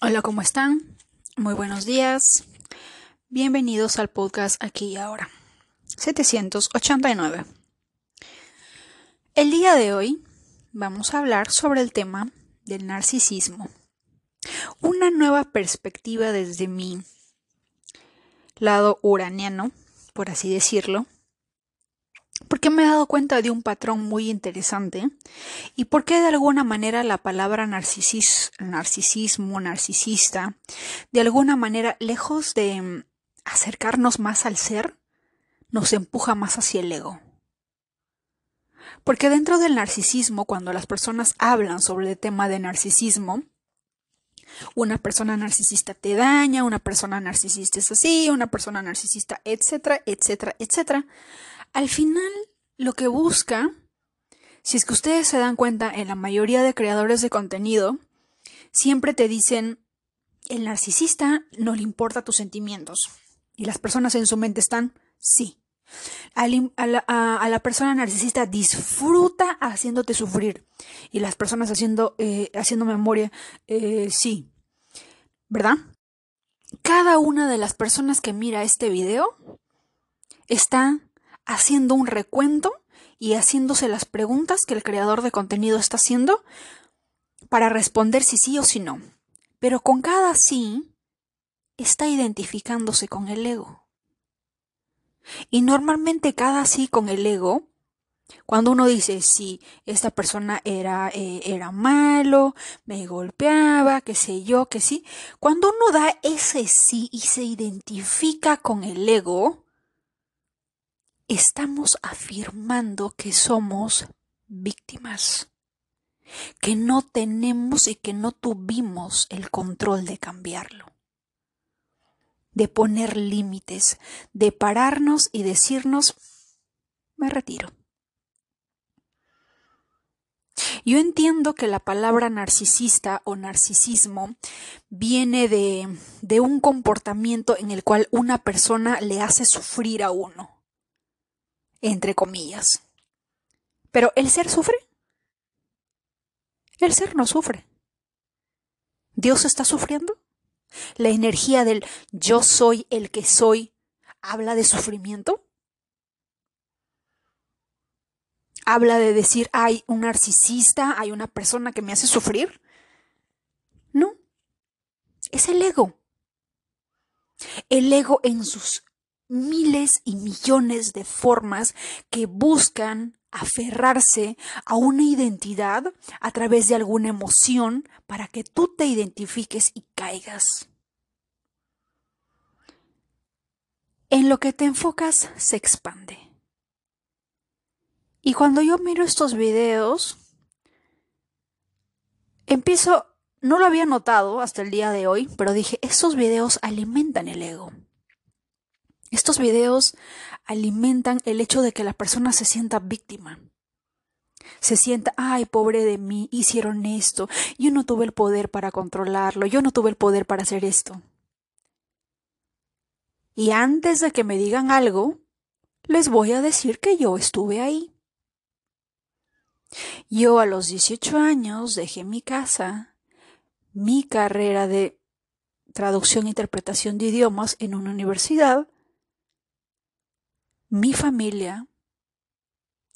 Hola, ¿cómo están? Muy buenos días. Bienvenidos al podcast aquí y ahora. 789. El día de hoy vamos a hablar sobre el tema del narcisismo. Una nueva perspectiva desde mi lado uraniano, por así decirlo, porque me he dado cuenta de un patrón muy interesante y por qué de alguna manera la palabra narcisismo, narcisista, de alguna manera, lejos de mm, acercarnos más al ser, nos empuja más hacia el ego. Porque dentro del narcisismo, cuando las personas hablan sobre el tema de narcisismo, una persona narcisista te daña, una persona narcisista es así, una persona narcisista, etcétera, etcétera, etcétera. Al final, lo que busca, si es que ustedes se dan cuenta, en la mayoría de creadores de contenido, siempre te dicen, el narcisista no le importa tus sentimientos. Y las personas en su mente están, sí. A la, persona narcisista disfruta haciéndote sufrir. Y las personas haciendo, eh, haciendo memoria, eh, sí. ¿Verdad? Cada una de las personas que mira este video está haciendo un recuento y haciéndose las preguntas que el creador de contenido está haciendo para responder si sí o si no. Pero con cada sí está identificándose con el ego. Y normalmente cada sí con el ego, cuando uno dice si esta persona era, eh, era malo, me golpeaba, qué sé yo, que sí, cuando uno da ese sí y se identifica con el ego, estamos afirmando que somos víctimas, que no tenemos y que no tuvimos el control de cambiarlo, de poner límites, de pararnos y decirnos, me retiro. Yo entiendo que la palabra narcisista o narcisismo viene de, de, un comportamiento en el cual una persona le hace sufrir a uno entre comillas. Pero ¿el ser sufre? El ser no sufre. ¿Dios está sufriendo? ¿La energía del yo soy el que soy habla de sufrimiento? ¿Habla de decir hay un narcisista, hay una persona que me hace sufrir? No. Es el ego. El ego en sus miles y millones de formas que buscan aferrarse a una identidad a través de alguna emoción para que tú te identifiques y caigas. En lo que te enfocas se expande. Y cuando yo miro estos videos, empiezo, no lo había notado hasta el día de hoy, pero dije, estos videos alimentan el ego. Estos videos alimentan el hecho de que la persona se sienta víctima. Se sienta, ay, pobre de mí, hicieron esto, yo no tuve el poder para controlarlo, yo no tuve el poder para hacer esto. Y antes de que me digan algo, les voy a decir que yo estuve ahí. Yo a los 18 años dejé mi casa, mi carrera de traducción e interpretación de idiomas en una universidad, mi familia,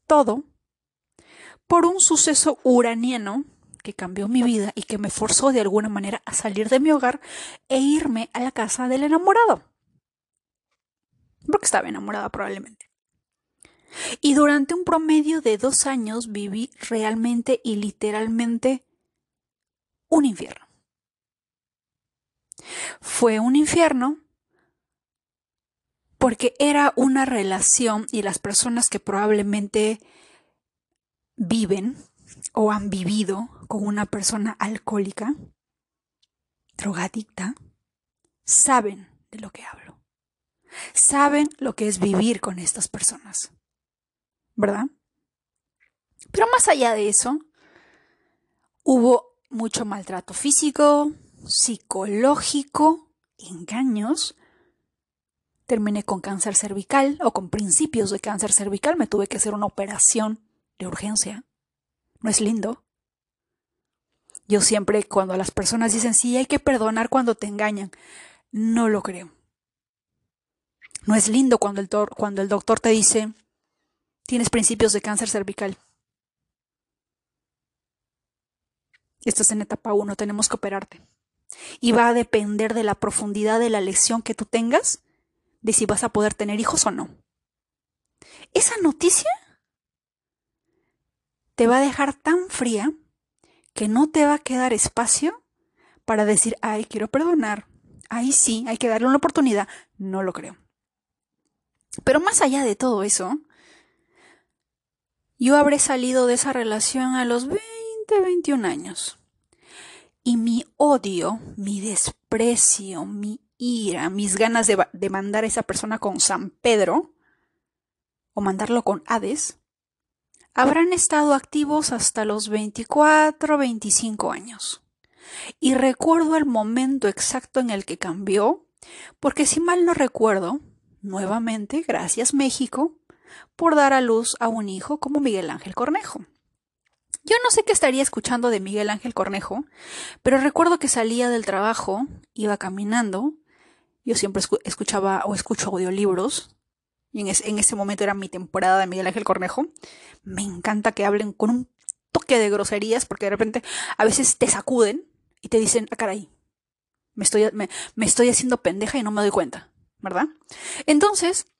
todo, por un suceso uraniano que cambió mi vida y que me forzó de alguna manera a salir de mi hogar e irme a la casa del enamorado. Porque estaba enamorada probablemente. Y durante un promedio de dos años viví realmente y literalmente un infierno. Fue un infierno porque era una relación y las personas que probablemente viven o han vivido con una persona alcohólica, drogadicta, saben de lo que hablo. Saben lo que es vivir con estas personas. ¿Verdad? Pero más allá de eso, hubo mucho maltrato físico, psicológico, engaños, terminé con cáncer cervical o con principios de cáncer cervical, me tuve que hacer una operación de urgencia. ¿No es lindo? Yo siempre cuando las personas dicen, sí, hay que perdonar cuando te engañan, no lo creo. No es lindo cuando el, cuando el doctor te dice, tienes principios de cáncer cervical. Estás en etapa 1, tenemos que operarte. Y va a depender de la profundidad de la lesión que tú tengas, de si vas a poder tener hijos o no. Esa noticia te va a dejar tan fría que no te va a quedar espacio para decir, ay, quiero perdonar, ay, sí, hay que darle una oportunidad. No lo creo. Pero más allá de todo eso, yo habré salido de esa relación a los 20, 21 años. Y mi odio, mi desprecio, mi ira, mis ganas de, de mandar a esa persona con San Pedro o mandarlo con Hades, habrán estado activos hasta los 24, 25 años. Y recuerdo el momento exacto en el que cambió, porque si mal no recuerdo, nuevamente, gracias México, por dar a luz a un hijo como Miguel Ángel Cornejo. Yo no sé qué estaría escuchando de Miguel Ángel Cornejo, pero recuerdo que salía del trabajo, iba caminando, yo siempre escuchaba o escucho audiolibros, y en, ese momento era mi temporada de Miguel Ángel Cornejo. Me encanta que hablen con un toque de groserías, porque de repente a veces te sacuden y te dicen, ah, caray, me estoy, me, estoy haciendo pendeja y no me doy cuenta, ¿verdad? Entonces,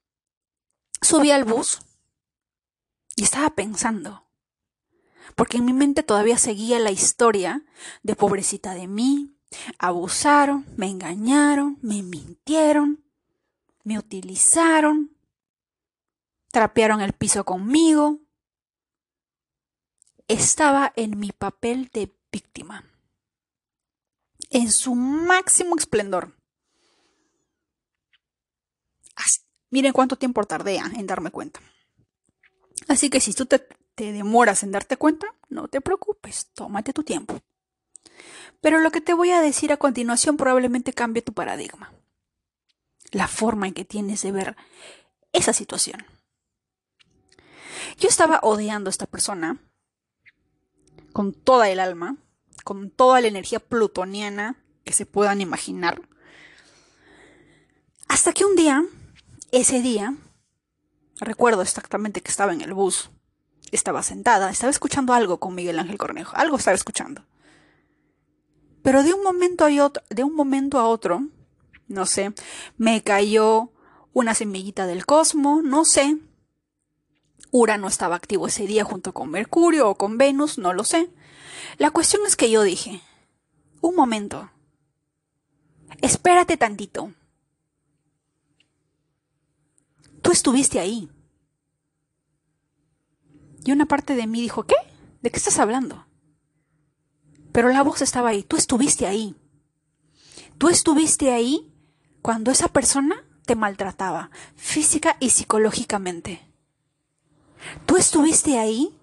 subí al bus y estaba pensando, porque en mi mente todavía seguía la historia de pobrecita de mí, abusaron, me engañaron, me mintieron, me utilizaron, trapearon el piso conmigo. Estaba en mi papel de víctima, en su máximo esplendor. miren cuánto tiempo tardé en darme cuenta. Así que si tú te, te demoras en darte cuenta, no te preocupes, tómate tu tiempo. Pero lo que te voy a decir a continuación probablemente cambie tu paradigma, la forma en que tienes de ver esa situación. Yo estaba odiando a esta persona con toda el alma, con toda la energía plutoniana que se puedan imaginar. Hasta que un día, ese día, recuerdo exactamente que estaba en el bus, estaba sentada, estaba escuchando algo con Miguel Ángel Cornejo, algo estaba escuchando. Pero de un momento a otro, de un momento a otro, no sé, me cayó una semillita del cosmos, no sé, Urano estaba activo ese día junto con Mercurio o con Venus, no lo sé. La cuestión es que yo dije, un momento, espérate tantito. Tú estuviste ahí. Y una parte de mí dijo, ¿qué? ¿De qué estás hablando? Pero la voz estaba ahí, tú estuviste ahí. Tú estuviste ahí cuando esa persona te maltrataba, física y psicológicamente. Tú estuviste ahí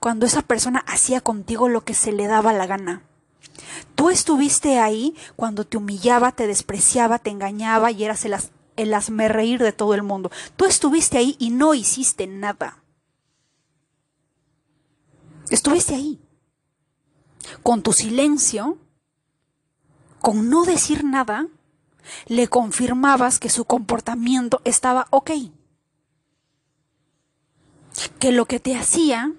cuando esa persona hacía contigo lo que se le daba la gana. Tú estuviste ahí cuando te humillaba, te despreciaba, te engañaba y eras el, el reír de todo el mundo. Tú estuviste ahí y no hiciste nada. Estuviste ahí. Con tu silencio, con no decir nada, le confirmabas que su comportamiento estaba ok que lo que te hacía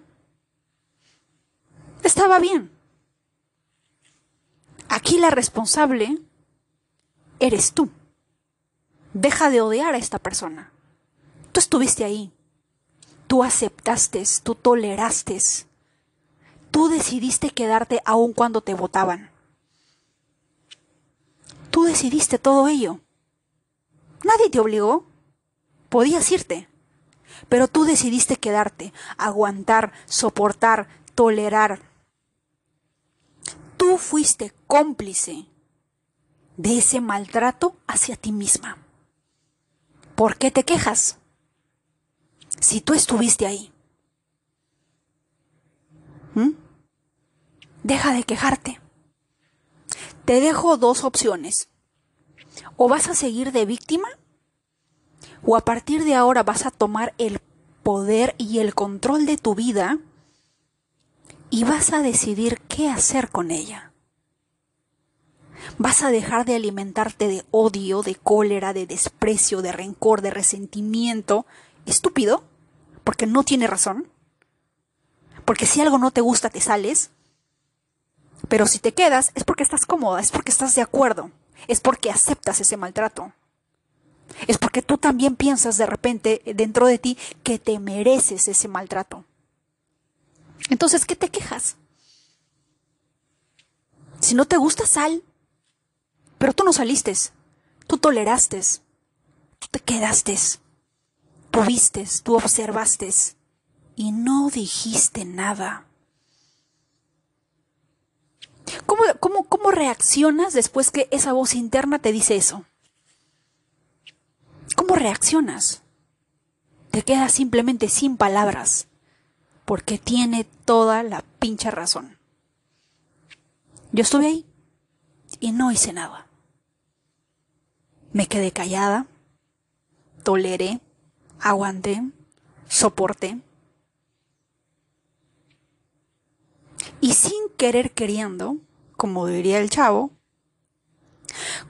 estaba bien. Aquí la responsable eres tú. Deja de odiar a esta persona. Tú estuviste ahí. Tú aceptaste, tú toleraste. Tú decidiste quedarte aun cuando te votaban. Tú decidiste todo ello. Nadie te obligó. Podías irte. Pero tú decidiste quedarte, aguantar, soportar, tolerar. Tú fuiste cómplice de ese maltrato hacia ti misma. ¿Por qué te quejas? Si tú estuviste ahí. Deja de quejarte. Te dejo dos opciones. O vas a seguir de víctima o a partir de ahora vas a tomar el poder y el control de tu vida y vas a decidir qué hacer con ella. Vas a dejar de alimentarte de odio, de cólera, de desprecio, de rencor, de resentimiento. Estúpido, porque no tiene razón. Porque si algo no te gusta, te sales. Pero si te quedas, es porque estás cómoda, es porque estás de acuerdo, es porque aceptas ese maltrato. Es porque tú también piensas de repente dentro de ti que te mereces ese maltrato. Entonces, ¿qué te quejas? Si no te gusta, sal. Pero tú no saliste. Tú toleraste. Tú te quedaste. Tú viste, tú observaste. Y no dijiste nada. ¿Cómo, cómo, cómo reaccionas después que esa voz interna te dice eso? ¿Cómo reaccionas? Te quedas simplemente sin palabras, porque tiene toda la pincha razón. Yo estuve ahí y no hice nada. Me quedé callada, toleré, aguanté, soporté. Y sin querer queriendo, como diría el chavo,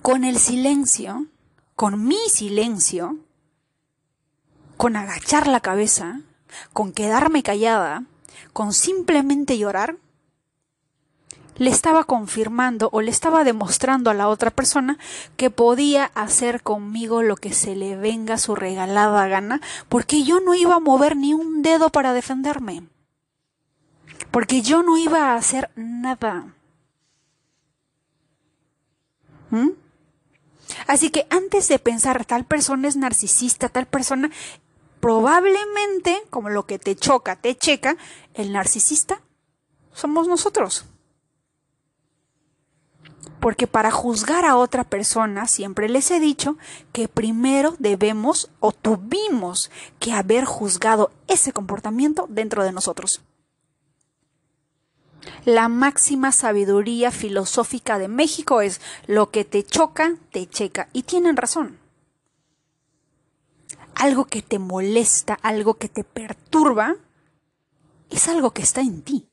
con el silencio, con mi silencio, con agachar la cabeza, con quedarme callada, con simplemente llorar, le estaba confirmando o le estaba demostrando a la otra persona que podía hacer conmigo lo que se le venga su regalada gana, porque yo no iba a mover ni un dedo para defenderme, porque yo no iba a hacer nada. ¿Mm? Así que antes de pensar tal persona es narcisista, tal persona, probablemente, como lo que te choca, te checa, el narcisista somos nosotros. Porque para juzgar a otra persona, siempre les he dicho que primero debemos o tuvimos que haber juzgado ese comportamiento dentro de nosotros. La máxima sabiduría filosófica de México es lo que te choca, te checa. Y tienen razón. Algo que te molesta, algo que te perturba, es algo que está en ti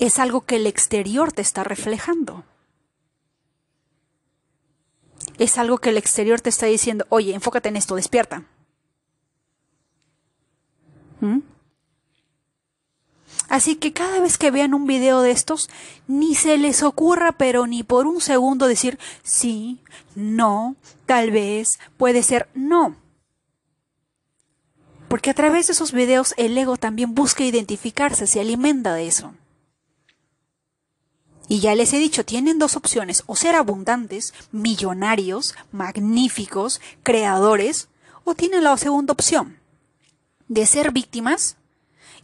es algo que el exterior te está reflejando. Es algo que el exterior te está diciendo, oye, enfócate en esto, despierta. ¿Mm? Así que cada vez que vean un video de estos, ni se les ocurra, pero ni por un segundo decir sí, no, tal vez, puede ser, no. Porque a través de esos videos el ego también busca identificarse, se alimenta de eso. Y ya les he dicho, tienen dos opciones, o ser abundantes, millonarios, magníficos, creadores, o tienen la segunda opción, de ser víctimas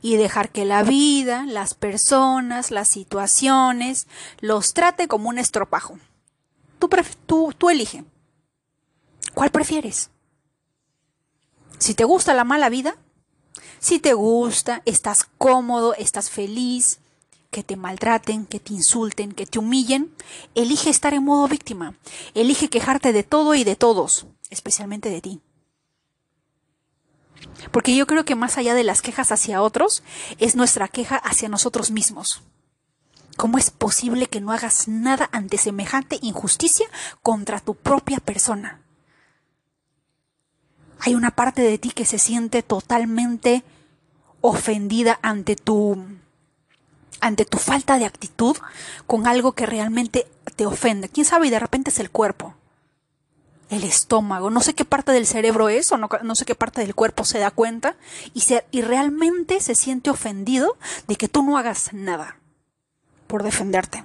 y dejar que la vida, las personas, las situaciones, los trate como un estropajo. Tú, tú, elige. ¿Cuál prefieres? Si te gusta la mala vida, si te gusta, estás cómodo, estás feliz, que te maltraten, que te insulten, que te humillen, elige estar en modo víctima, elige quejarte de todo y de todos, especialmente de ti. Porque yo creo que más allá de las quejas hacia otros, es nuestra queja hacia nosotros mismos. ¿Cómo es posible que no hagas nada ante semejante injusticia contra tu propia persona? Hay una parte de ti que se siente totalmente ofendida ante tu ante tu falta de actitud con algo que realmente te ofende. ¿Quién sabe? Y de repente es el cuerpo, el estómago. No sé qué parte del cerebro es o no, sé qué parte del cuerpo se da cuenta y, y realmente se siente ofendido de que tú no hagas nada por defenderte.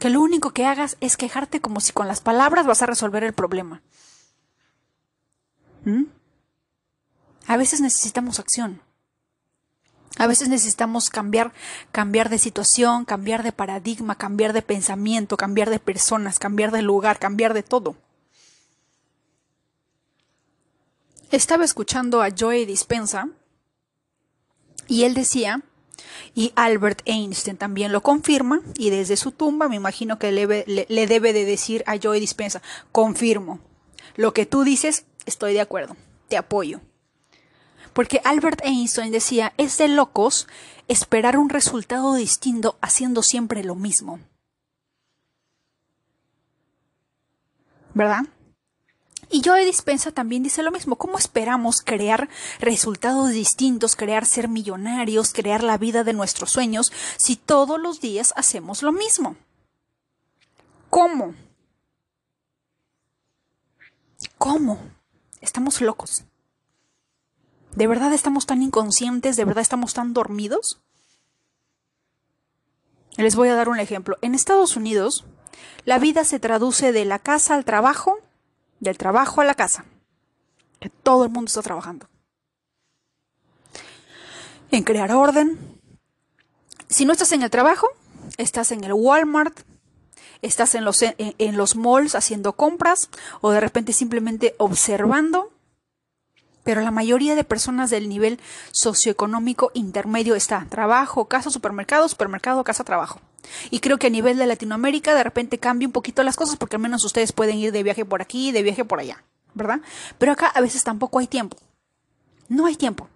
Que lo único que hagas es quejarte como si con las palabras vas a resolver el problema. ¿Mm? A veces necesitamos acción. A veces necesitamos cambiar, cambiar de situación, cambiar de paradigma, cambiar de pensamiento, cambiar de personas, cambiar de lugar, cambiar de todo. Estaba escuchando a Joe Dispensa y él decía, y Albert Einstein también lo confirma, y desde su tumba me imagino que le, le debe de decir a Joe Dispensa, confirmo, lo que tú dices, estoy de acuerdo, te apoyo. Porque Albert Einstein decía, es de locos esperar un resultado distinto haciendo siempre lo mismo. ¿Verdad? Y Joe Dispensa también dice lo mismo. ¿Cómo esperamos crear resultados distintos, crear ser millonarios, crear la vida de nuestros sueños si todos los días hacemos lo mismo? ¿Cómo? ¿Cómo? Estamos locos. ¿De verdad estamos tan inconscientes? ¿De verdad estamos tan dormidos? Les voy a dar un ejemplo. En Estados Unidos, la vida se traduce de la casa al trabajo, del trabajo a la casa. Todo el mundo está trabajando. En crear orden. Si no estás en el trabajo, estás en el Walmart, estás en los, en los malls haciendo compras o de repente simplemente observando pero la mayoría de personas del nivel socioeconómico intermedio está trabajo, casa, supermercado, supermercado, casa, trabajo. Y creo que a nivel de Latinoamérica de repente cambia un poquito las cosas porque al menos ustedes pueden ir de viaje por aquí, de viaje por allá, ¿verdad? Pero acá a veces tampoco hay tiempo. No hay tiempo.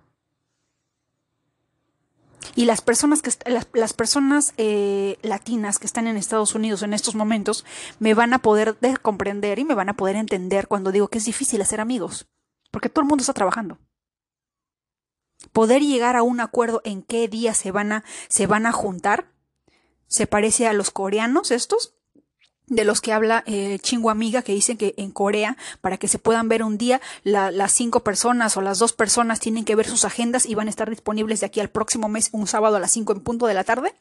Y las personas que las, personas eh, latinas que están en Estados Unidos en estos momentos me van a poder comprender y me van a poder entender cuando digo que es difícil hacer amigos porque todo el mundo está trabajando. Poder llegar a un acuerdo en qué día se van a, se van a juntar se parece a los coreanos estos, de los que habla eh, Amiga, que dicen que en Corea, para que se puedan ver un día, las cinco personas o las dos personas tienen que ver sus agendas y van a estar disponibles de aquí al próximo mes, un sábado a las cinco en punto de la tarde.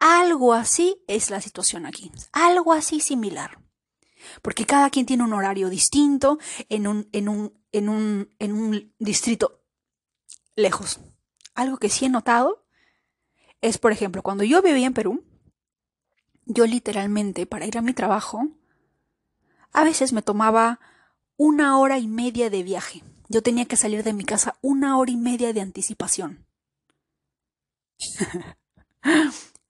Algo así es la situación aquí. Algo así similar porque cada quien tiene un horario distinto en un, en un, en un, en un distrito lejos. Algo que sí he notado es, por ejemplo, cuando yo vivía en Perú, yo literalmente para ir a mi trabajo, a veces me tomaba una hora y media de viaje. Yo tenía que salir de mi casa una hora y media de anticipación.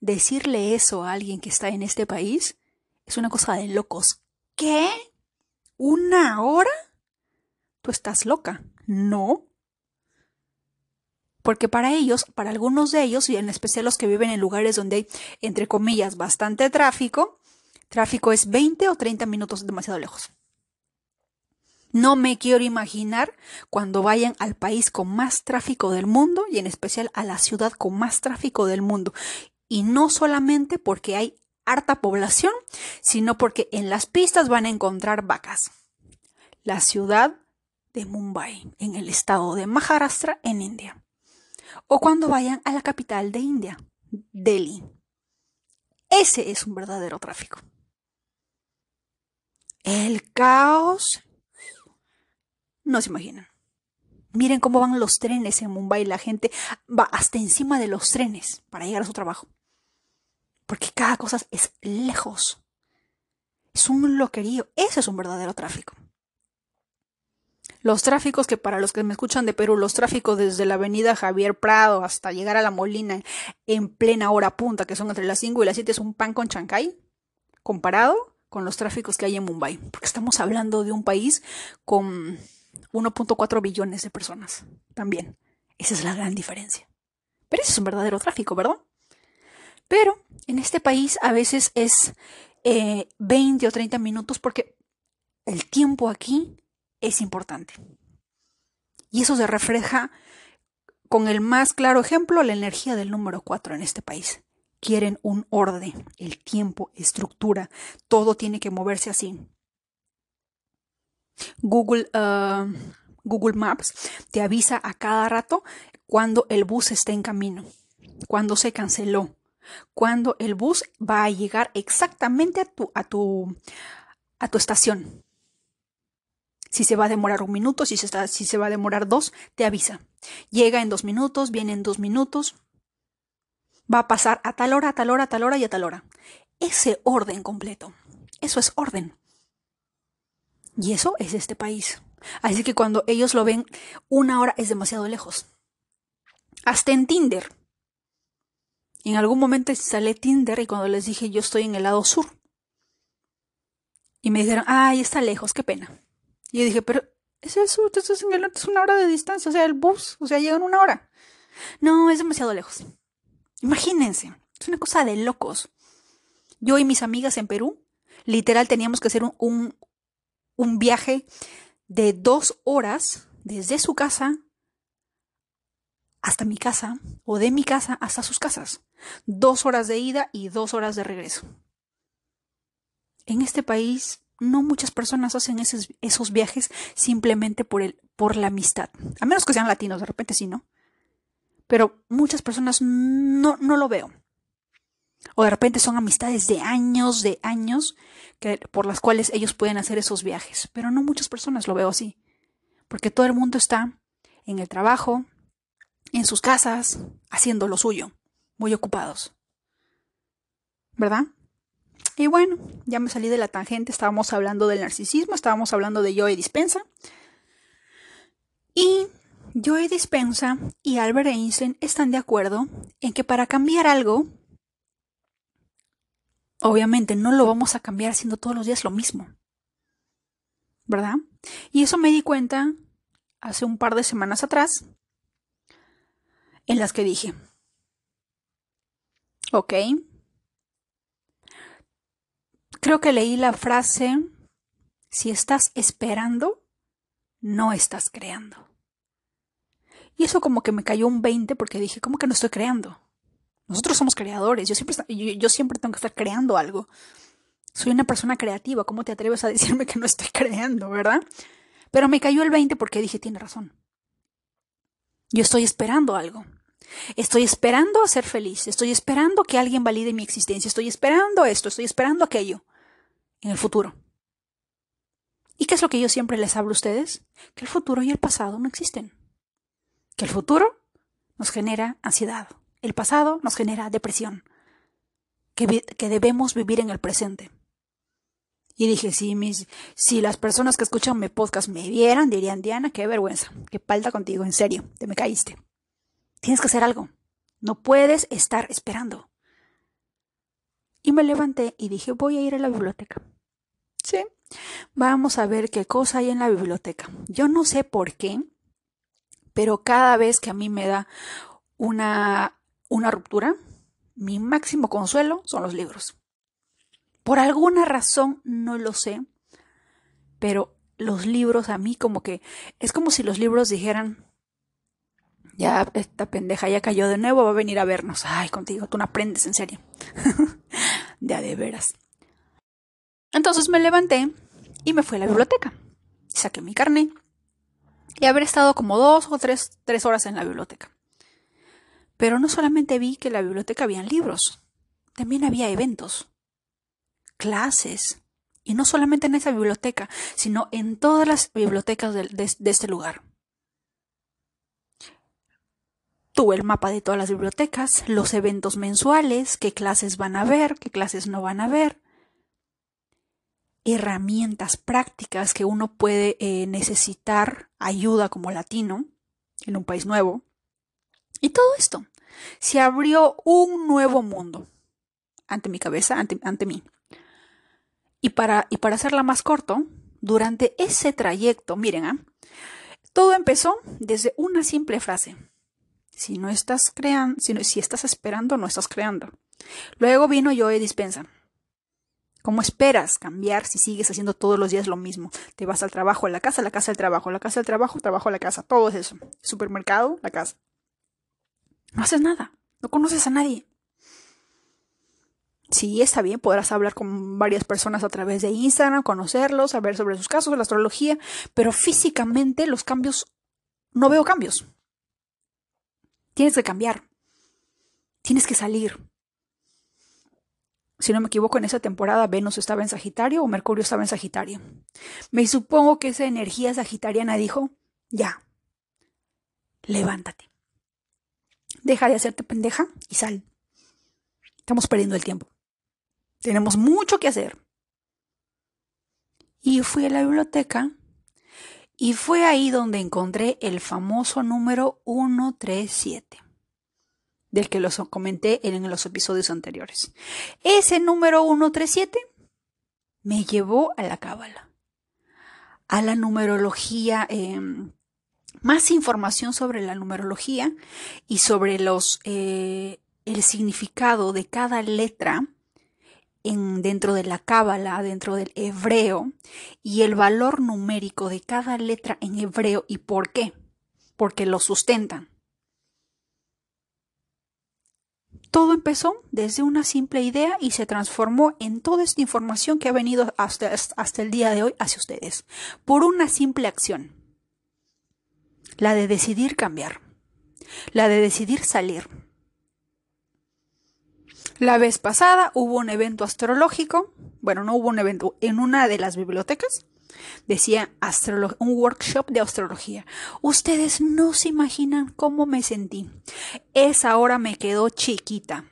Decirle eso a alguien que está en este país es una cosa de locos. ¿Qué? ¿Una hora? Tú estás loca. No. Porque para ellos, para algunos de ellos, y en especial los que viven en lugares donde hay, entre comillas, bastante tráfico, tráfico es 20 o 30 minutos demasiado lejos. No me quiero imaginar cuando vayan al país con más tráfico del mundo y en especial a la ciudad con más tráfico del mundo. Y no solamente porque hay harta población, sino porque en las pistas van a encontrar vacas. La ciudad de Mumbai, en el estado de Maharashtra, en India. O cuando vayan a la capital de India, Delhi. Ese es un verdadero tráfico. El caos. No se imaginan. Miren cómo van los trenes en Mumbai. La gente va hasta encima de los trenes para llegar a su trabajo porque cada cosa es lejos. Es un loquerío. Ese es un verdadero tráfico. Los tráficos que para los que me escuchan de Perú, los tráficos desde la avenida Javier Prado hasta llegar a la Molina en plena hora punta, que son entre las 5 y las 7, es un pan con chancay, comparado con los tráficos que hay en Mumbai. Porque estamos hablando de un país con 1.4 billones de personas. También. Esa es la gran diferencia. Pero ese es un verdadero tráfico, ¿verdad? Pero en este país a veces es 20 eh, o 30 minutos porque el tiempo aquí es importante. Y eso se refleja con el más claro ejemplo, la energía del número 4 en este país. Quieren un orden, el tiempo, estructura, todo tiene que moverse así. Google, uh, Google Maps te avisa a cada rato cuando el bus está en camino, cuando se canceló, cuando el bus va a llegar exactamente a tu, a tu, a tu estación. Si se va a demorar un minuto, si se, está, si se va a demorar dos, te avisa. Llega en dos minutos, viene en dos minutos. Va a pasar a tal hora, a tal hora, a tal hora y a tal hora. Ese orden completo. Eso es orden. Y eso es este país. Así que cuando ellos lo ven, una hora es demasiado lejos. Hasta en Tinder. En algún momento instalé Tinder y cuando les dije yo estoy en el lado sur. Y me dijeron, ay, está lejos, qué pena. Y yo dije, pero es el sur, es, en el, es una hora de distancia, o sea, el bus, o sea, llega en una hora. No, es demasiado lejos. Imagínense, es una cosa de locos. Yo y mis amigas en Perú, literal teníamos que hacer un, un, viaje de dos horas desde su casa hasta mi casa o de mi casa hasta sus casas. Dos horas de ida y dos horas de regreso. En este país no muchas personas hacen esos, esos viajes simplemente por, el, por la amistad. A menos que sean latinos, de repente sí, ¿no? Pero muchas personas no, no lo veo. O de repente son amistades de años, de años, que, por las cuales ellos pueden hacer esos viajes. Pero no muchas personas lo veo así. Porque todo el mundo está en el trabajo, en sus casas, haciendo lo suyo, muy ocupados. ¿Verdad? Y bueno, ya me salí de la tangente, estábamos hablando del narcisismo, estábamos hablando de Joe Dispensa. Y Joe Dispensa y Albert Einstein están de acuerdo en que para cambiar algo, obviamente no lo vamos a cambiar haciendo todos los días lo mismo. ¿Verdad? Y eso me di cuenta hace un par de semanas atrás, en las que dije, ok, creo que leí la frase, si estás esperando, no estás creando. Y eso como que me cayó un 20 porque dije, ¿cómo que no estoy creando? Nosotros somos creadores, yo siempre, yo, siempre tengo que estar creando algo. Soy una persona creativa, ¿cómo te atreves a decirme que no estoy creando, verdad? Pero me cayó el 20 porque dije, tiene razón. Yo estoy esperando algo. Estoy esperando a ser feliz, estoy esperando que alguien valide mi existencia, estoy esperando esto, estoy esperando aquello en el futuro. ¿Y qué es lo que yo siempre les hablo a ustedes? Que el futuro y el pasado no existen. Que el futuro nos genera ansiedad, el pasado nos genera depresión, que, que debemos vivir en el presente. Y dije, si, mis, si las personas que escuchan mi podcast me vieran, dirían, Diana, qué vergüenza, qué palta contigo, en serio, te me caíste. Tienes que hacer algo. No puedes estar esperando. Y me levanté y dije, voy a ir a la biblioteca. Sí, vamos a ver qué cosa hay en la biblioteca. Yo no sé por qué, pero cada vez que a mí me da una, una ruptura, mi máximo consuelo son los libros. Por alguna razón, no lo sé, pero los libros a mí como que es como si los libros dijeran, ya esta pendeja ya cayó de nuevo, va a venir a vernos. Ay, contigo, tú no aprendes en serio. ya de veras. Entonces me levanté y me fui a la biblioteca. Saqué mi carnet y haber estado como dos o tres, tres horas en la biblioteca. Pero no solamente vi que en la biblioteca habían libros, también había eventos, clases, y no solamente en esa biblioteca, sino en todas las bibliotecas de este lugar. Tuve el mapa de todas las bibliotecas, los eventos mensuales, qué clases van a ver, qué clases no van a ver, herramientas prácticas que uno puede eh, necesitar ayuda como latino en un país nuevo. Y todo esto. Se abrió un nuevo mundo ante mi cabeza, ante, ante mí. Y para, y para hacerla más corto, durante ese trayecto, miren, ¿ah? todo empezó desde una simple frase. Si no estás creando, si, si estás esperando, no estás creando. Luego vino yo y dispensa. ¿Cómo esperas cambiar si sigues haciendo todos los días lo mismo? Te vas al trabajo, a la casa, a la casa, al trabajo, a la casa, al trabajo, trabajo, a la casa, todo es eso. Supermercado, la casa. No haces nada, no conoces a nadie. Sí, está bien, podrás hablar con varias personas a través de Instagram, conocerlos, saber sobre sus casos, la astrología, pero físicamente los cambios, no veo cambios. Tienes que cambiar. Tienes que salir. Si no me equivoco, en esa temporada Venus estaba en Sagitario o Mercurio estaba en Sagitario. Me supongo que esa energía sagitariana dijo, ya, levántate. Deja de hacerte pendeja y sal. Estamos perdiendo el tiempo. Tenemos mucho que hacer. Y fui a la biblioteca y fue ahí donde encontré el famoso número 137, del que los comenté en los episodios anteriores. Ese número 137 me llevó a la cábala, a la numerología, em, más información sobre la numerología y sobre los, eh, el significado de cada letra en, dentro de la cábala, dentro del hebreo, y el valor numérico de cada letra en hebreo y por qué. Porque lo sustentan. Todo empezó desde una simple idea y se transformó en toda esta información que ha venido hasta, hasta el día de hoy hacia ustedes, por una simple acción, la de decidir cambiar, la de decidir salir. La vez pasada hubo un evento astrológico, bueno, no hubo un evento, en una de las bibliotecas, decía un workshop de astrología. Ustedes no se imaginan cómo me sentí. Esa hora me quedó chiquita.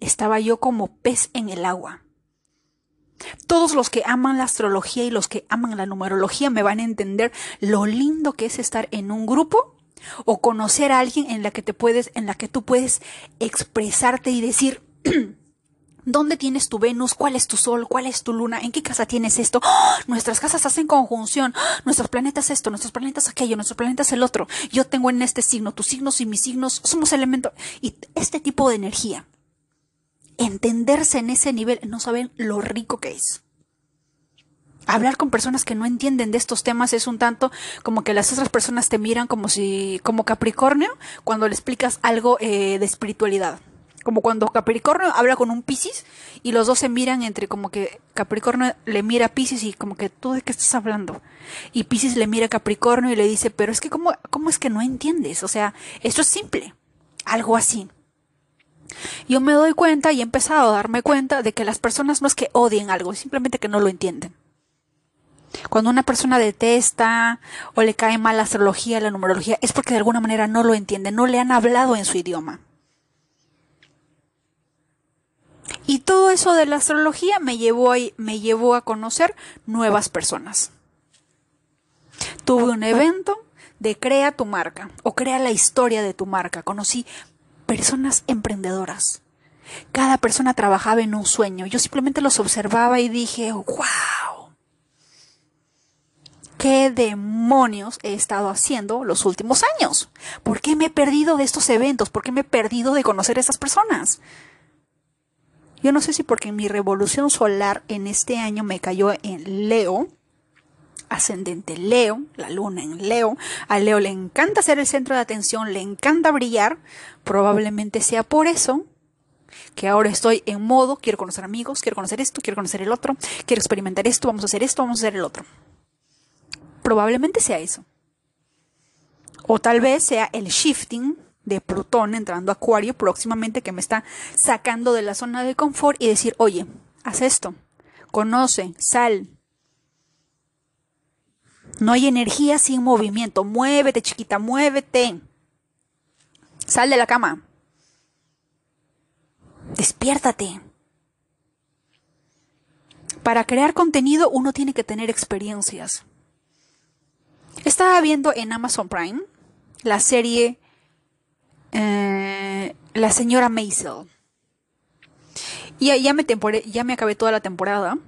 Estaba yo como pez en el agua. Todos los que aman la astrología y los que aman la numerología me van a entender lo lindo que es estar en un grupo o conocer a alguien en la que te puedes en la que tú puedes expresarte y decir ¿Dónde tienes tu Venus? ¿Cuál es tu Sol? ¿Cuál es tu Luna? ¿En qué casa tienes esto? ¡Ah! Nuestras casas hacen conjunción. ¡Ah! Nuestros planetas esto, nuestros planetas aquello, nuestros planetas el otro. Yo tengo en este signo, tus signos y mis signos somos elementos. Y este tipo de energía. Entenderse en ese nivel, no saben lo rico que es. Hablar con personas que no entienden de estos temas es un tanto como que las otras personas te miran como si, como Capricornio, cuando le explicas algo eh, de espiritualidad como cuando Capricornio habla con un Piscis y los dos se miran entre como que Capricornio le mira a Piscis y como que tú de qué estás hablando. Y Piscis le mira a Capricornio y le dice, pero es que cómo, cómo es que no entiendes? O sea, esto es simple. Algo así. Yo me doy cuenta y he empezado a darme cuenta de que las personas no es que odien algo, simplemente que no lo entienden. Cuando una persona detesta o le cae mal la astrología, la numerología, es porque de alguna manera no lo entiende, no le han hablado en su idioma. Y todo eso de la astrología me llevó a, conocer nuevas personas. Tuve un evento de crea tu marca o crea la historia de tu marca. Conocí personas emprendedoras. Cada persona trabajaba en un sueño. Yo simplemente los observaba y dije, wow. ¿Qué demonios he estado haciendo los últimos años? ¿Por qué me he perdido de estos eventos? ¿Por qué me he perdido de conocer a esas personas? Yo no sé si porque mi revolución solar en este año me cayó en Leo, ascendente Leo, la luna en Leo. A Leo le encanta ser el centro de atención, le encanta brillar. Probablemente sea por eso que ahora estoy en modo, quiero conocer amigos, quiero conocer esto, quiero conocer el otro, quiero experimentar esto, vamos a hacer esto, vamos a hacer el otro. Probablemente sea eso. O tal vez sea el shifting de Plutón entrando a Acuario próximamente que me está sacando de la zona de confort y decir, oye, haz esto, conoce, sal. No hay energía sin movimiento. Muévete, chiquita, muévete. Sal de la cama. Despiértate. Para crear contenido uno tiene que tener experiencias. Estaba viendo en Amazon Prime la serie eh, la señora Maisel. Y ya me, ya me acabé toda la temporada.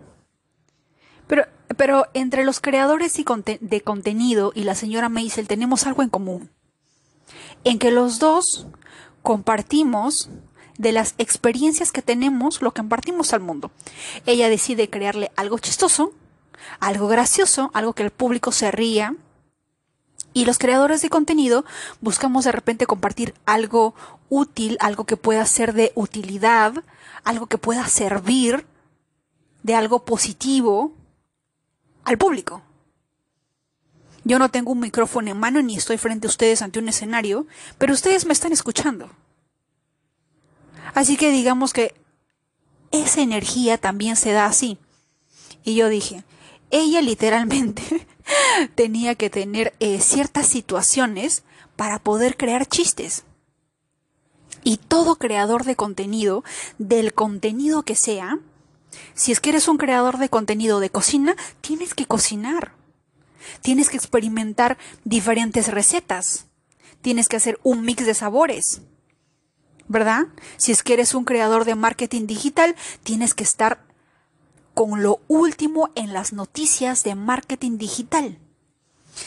Pero, pero entre los creadores de contenido y la señora Maisel tenemos algo en común. En que los dos compartimos de las experiencias que tenemos, lo que compartimos al mundo. Ella decide crearle algo chistoso, algo gracioso, algo que el público se ría, y los creadores de contenido buscamos de repente compartir algo útil, algo que pueda ser de utilidad, algo que pueda servir de algo positivo al público. Yo no tengo un micrófono en mano ni estoy frente a ustedes ante un escenario, pero ustedes me están escuchando. Así que digamos que esa energía también se da así. Y yo dije, ella literalmente tenía que tener eh, ciertas situaciones para poder crear chistes. Y todo creador de contenido, del contenido que sea, si es que eres un creador de contenido de cocina, tienes que cocinar. Tienes que experimentar diferentes recetas. Tienes que hacer un mix de sabores. ¿Verdad? Si es que eres un creador de marketing digital, tienes que estar con lo último en las noticias de marketing digital.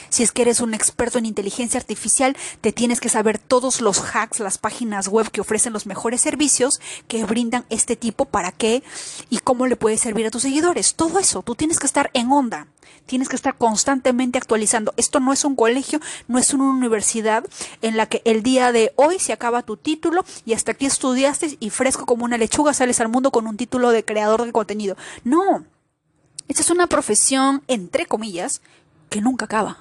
Si es que eres un experto en inteligencia artificial, te tienes que saber todos los hacks, las páginas web que ofrecen los mejores servicios que brindan este tipo, para qué y cómo le puede servir a tus seguidores. Todo eso, tú tienes que estar en onda. Tienes que estar constantemente actualizando. Esto no es un colegio, no es una universidad en la que el día de hoy se acaba tu título y hasta aquí estudiaste y fresco como una lechuga sales al mundo con un título de creador de contenido. No. Esta es una profesión, entre comillas, que nunca acaba.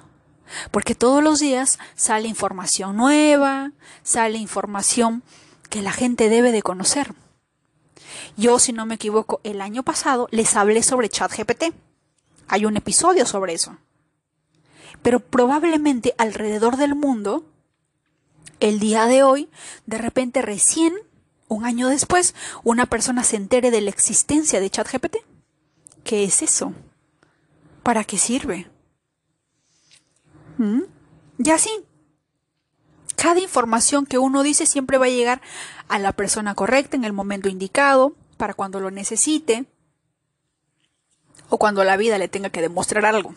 Porque todos los días sale información nueva, sale información que la gente debe de conocer. Yo, si no me equivoco, el año pasado les hablé sobre ChatGPT. Hay un episodio sobre eso. Pero probablemente alrededor del mundo, el día de hoy, de repente recién, un año después, una persona se entere de la existencia de ChatGPT. ¿Qué es eso? ¿Para qué sirve? ¿Mm? Y así. Cada información que uno dice siempre va a llegar a la persona correcta en el momento indicado, para cuando lo necesite, o cuando la vida le tenga que demostrar algo.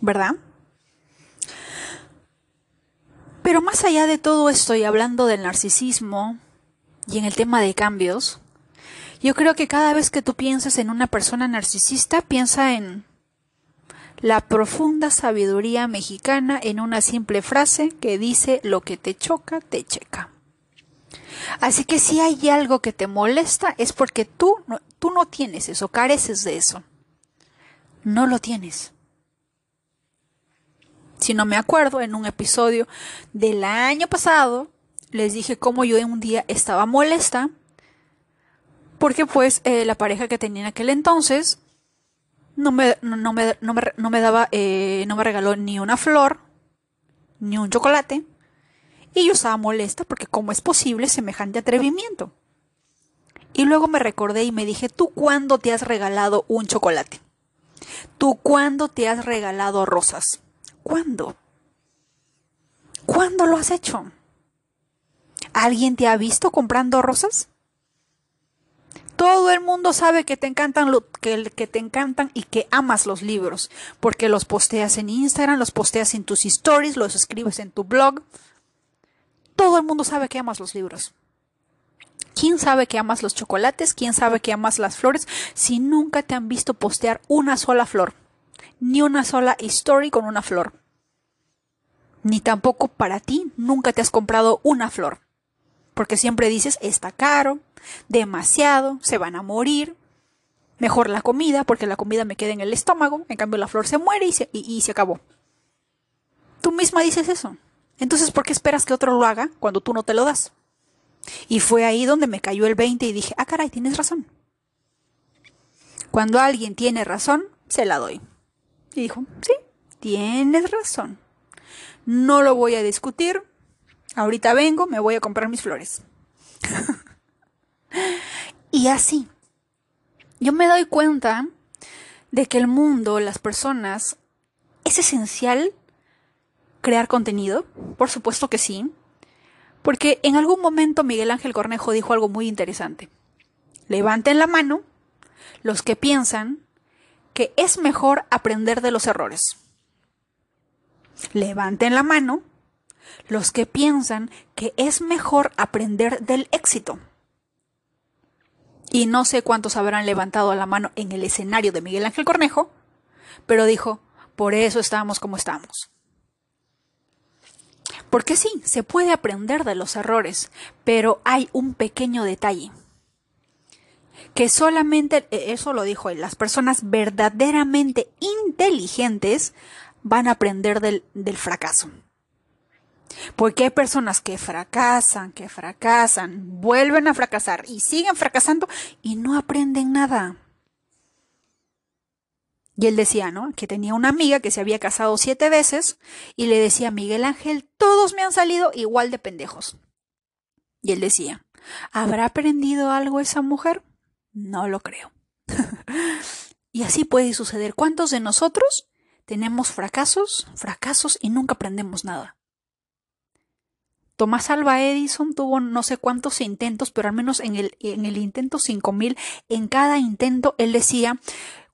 ¿Verdad? Pero más allá de todo esto y hablando del narcisismo y en el tema de cambios, yo creo que cada vez que tú piensas en una persona narcisista, piensa en la profunda sabiduría mexicana en una simple frase que dice lo que te choca, te checa. Así que si hay algo que te molesta es porque tú no, tú no tienes eso, careces de eso. No lo tienes. Si no me acuerdo, en un episodio del año pasado, les dije cómo yo un día estaba molesta porque pues eh, la pareja que tenía en aquel entonces no me, no me, no me, no me daba, eh, no me regaló ni una flor, ni un chocolate. Y yo estaba molesta porque cómo es posible semejante atrevimiento. Y luego me recordé y me dije, ¿tú cuándo te has regalado un chocolate? ¿Tú cuándo te has regalado rosas? ¿Cuándo? ¿Cuándo lo has hecho? ¿Alguien te ha visto comprando rosas? Todo el mundo sabe que te encantan que, te encantan y que amas los libros, porque los posteas en Instagram, los posteas en tus stories, los escribes en tu blog. Todo el mundo sabe que amas los libros. ¿Quién sabe que amas los chocolates? ¿Quién sabe que amas las flores? Si nunca te han visto postear una sola flor, ni una sola story con una flor. Ni tampoco para ti nunca te has comprado una flor. Porque siempre dices, está caro, demasiado, se van a morir. Mejor la comida, porque la comida me queda en el estómago, en cambio la flor se muere y se, y, se acabó. Tú misma dices eso. Entonces, ¿por qué esperas que otro lo haga cuando tú no te lo das? Y fue ahí donde me cayó el 20 y dije, ah, caray, tienes razón. Cuando alguien tiene razón, se la doy. Y dijo, sí, tienes razón. No lo voy a discutir. Ahorita vengo, me voy a comprar mis flores. y así. Yo me doy cuenta de que el mundo, las personas, es esencial crear contenido. Por supuesto que sí. Porque en algún momento Miguel Ángel Cornejo dijo algo muy interesante. Levanten la mano los que piensan que es mejor aprender de los errores. Levanten la mano los que piensan que es mejor aprender del éxito. Y no sé cuántos habrán levantado la mano en el escenario de Miguel Ángel Cornejo, pero dijo, por eso estamos como estamos. Porque sí, se puede aprender de los errores, pero hay un pequeño detalle. Que solamente, e, eso lo dijo él, las personas verdaderamente inteligentes van a aprender del, del fracaso. Porque hay personas que fracasan, que fracasan, vuelven a fracasar y siguen fracasando y no aprenden nada. Y él decía, ¿no? Que tenía una amiga que se había casado siete veces y le decía, Miguel Ángel, todos me han salido igual de pendejos. Y él decía, ¿habrá aprendido algo esa mujer? No lo creo. y así puede suceder. ¿Cuántos de nosotros tenemos fracasos, fracasos y nunca aprendemos nada? Tomás Alba Edison tuvo no sé cuántos intentos, pero al menos en el, en el intento 5000, en cada intento él decía,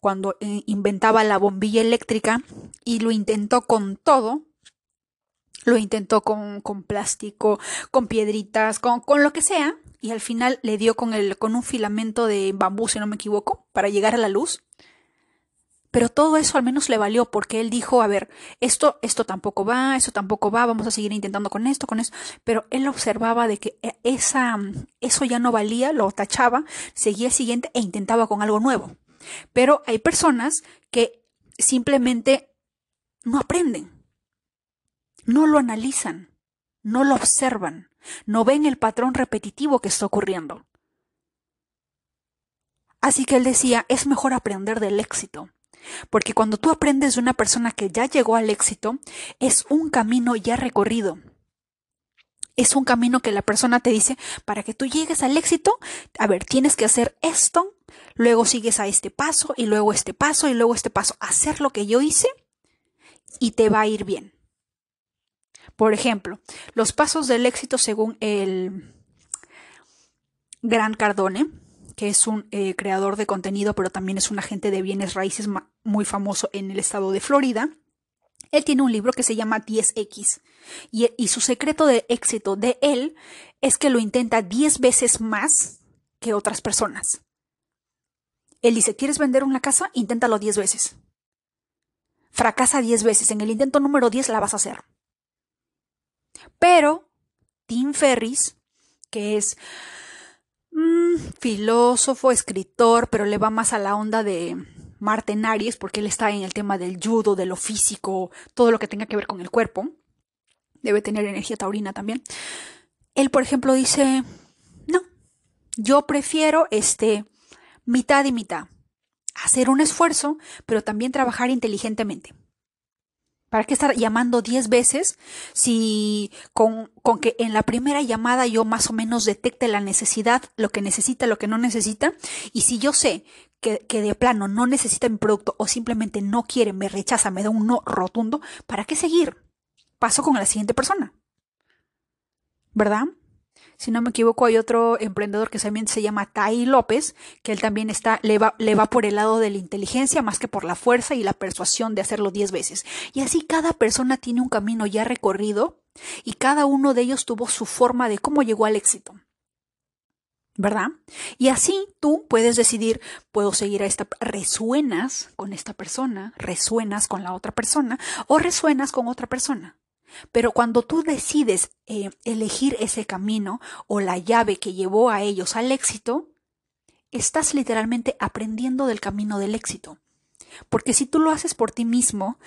cuando eh, inventaba la bombilla eléctrica y lo intentó con todo. Lo intentó con, con plástico, con piedritas, con, con, lo que sea. Y al final le dio con, el, con un filamento de bambú, si no me equivoco, para llegar a la luz. Pero todo eso al menos le valió porque él dijo, a ver, esto, esto tampoco va, eso tampoco va, vamos a seguir intentando con esto, con eso. Pero él observaba de que e, esa, eso ya no valía, lo tachaba, seguía siguiente e intentaba con algo nuevo. Pero hay personas que simplemente no aprenden, no lo analizan, no lo observan, no ven el patrón repetitivo que está ocurriendo. Así que él decía, es mejor aprender del éxito. Porque cuando tú aprendes de una persona que ya llegó al éxito, es un camino ya recorrido. Es un camino que la persona te dice, para que tú llegues al éxito, a ver, tienes que hacer esto, luego sigues a este paso, y luego este paso, y luego este paso. Hacer lo que yo hice y te va a ir bien. Por ejemplo, los pasos del éxito según el Gran Cardone, que es un eh, creador de contenido, pero también es un agente de bienes raíces muy famoso en el estado de Florida. Él tiene un libro que se llama 10X y, y su secreto de éxito de él es que lo intenta 10 veces más que otras personas. Él dice, ¿quieres vender una casa? Inténtalo 10 veces. Fracasa 10 veces. En el intento número 10 la vas a hacer. Pero Tim Ferris, que es Mm, filósofo, escritor, pero le va más a la onda de Marten Aries, porque él está en el tema del judo, de lo físico, todo lo que tenga que ver con el cuerpo. Debe tener energía taurina también. Él, por ejemplo, dice, no, yo prefiero este mitad y mitad. Hacer un esfuerzo, pero también trabajar inteligentemente. ¿Para qué estar llamando 10 veces si con, con, que en la primera llamada yo más o menos detecte la necesidad, lo que necesita, lo que no necesita? Y si yo sé que, que de plano no necesita mi producto o simplemente no quiere, me rechaza, me da un no rotundo, ¿para qué seguir? Paso con la siguiente persona. ¿Verdad? Si no me equivoco, hay otro emprendedor que también se llama Tai López, que él también está, le va, le va por el lado de la inteligencia más que por la fuerza y la persuasión de hacerlo diez veces. Y así cada persona tiene un camino ya recorrido y cada uno de ellos tuvo su forma de cómo llegó al éxito. ¿verdad? Y así tú puedes decidir, puedo seguir a esta, resuenas con esta persona, resuenas con la otra persona o resuenas con otra persona. Pero cuando tú decides eh, elegir ese camino o la llave que llevó a ellos al éxito, estás literalmente aprendiendo del camino del éxito. Porque si tú lo haces por ti mismo,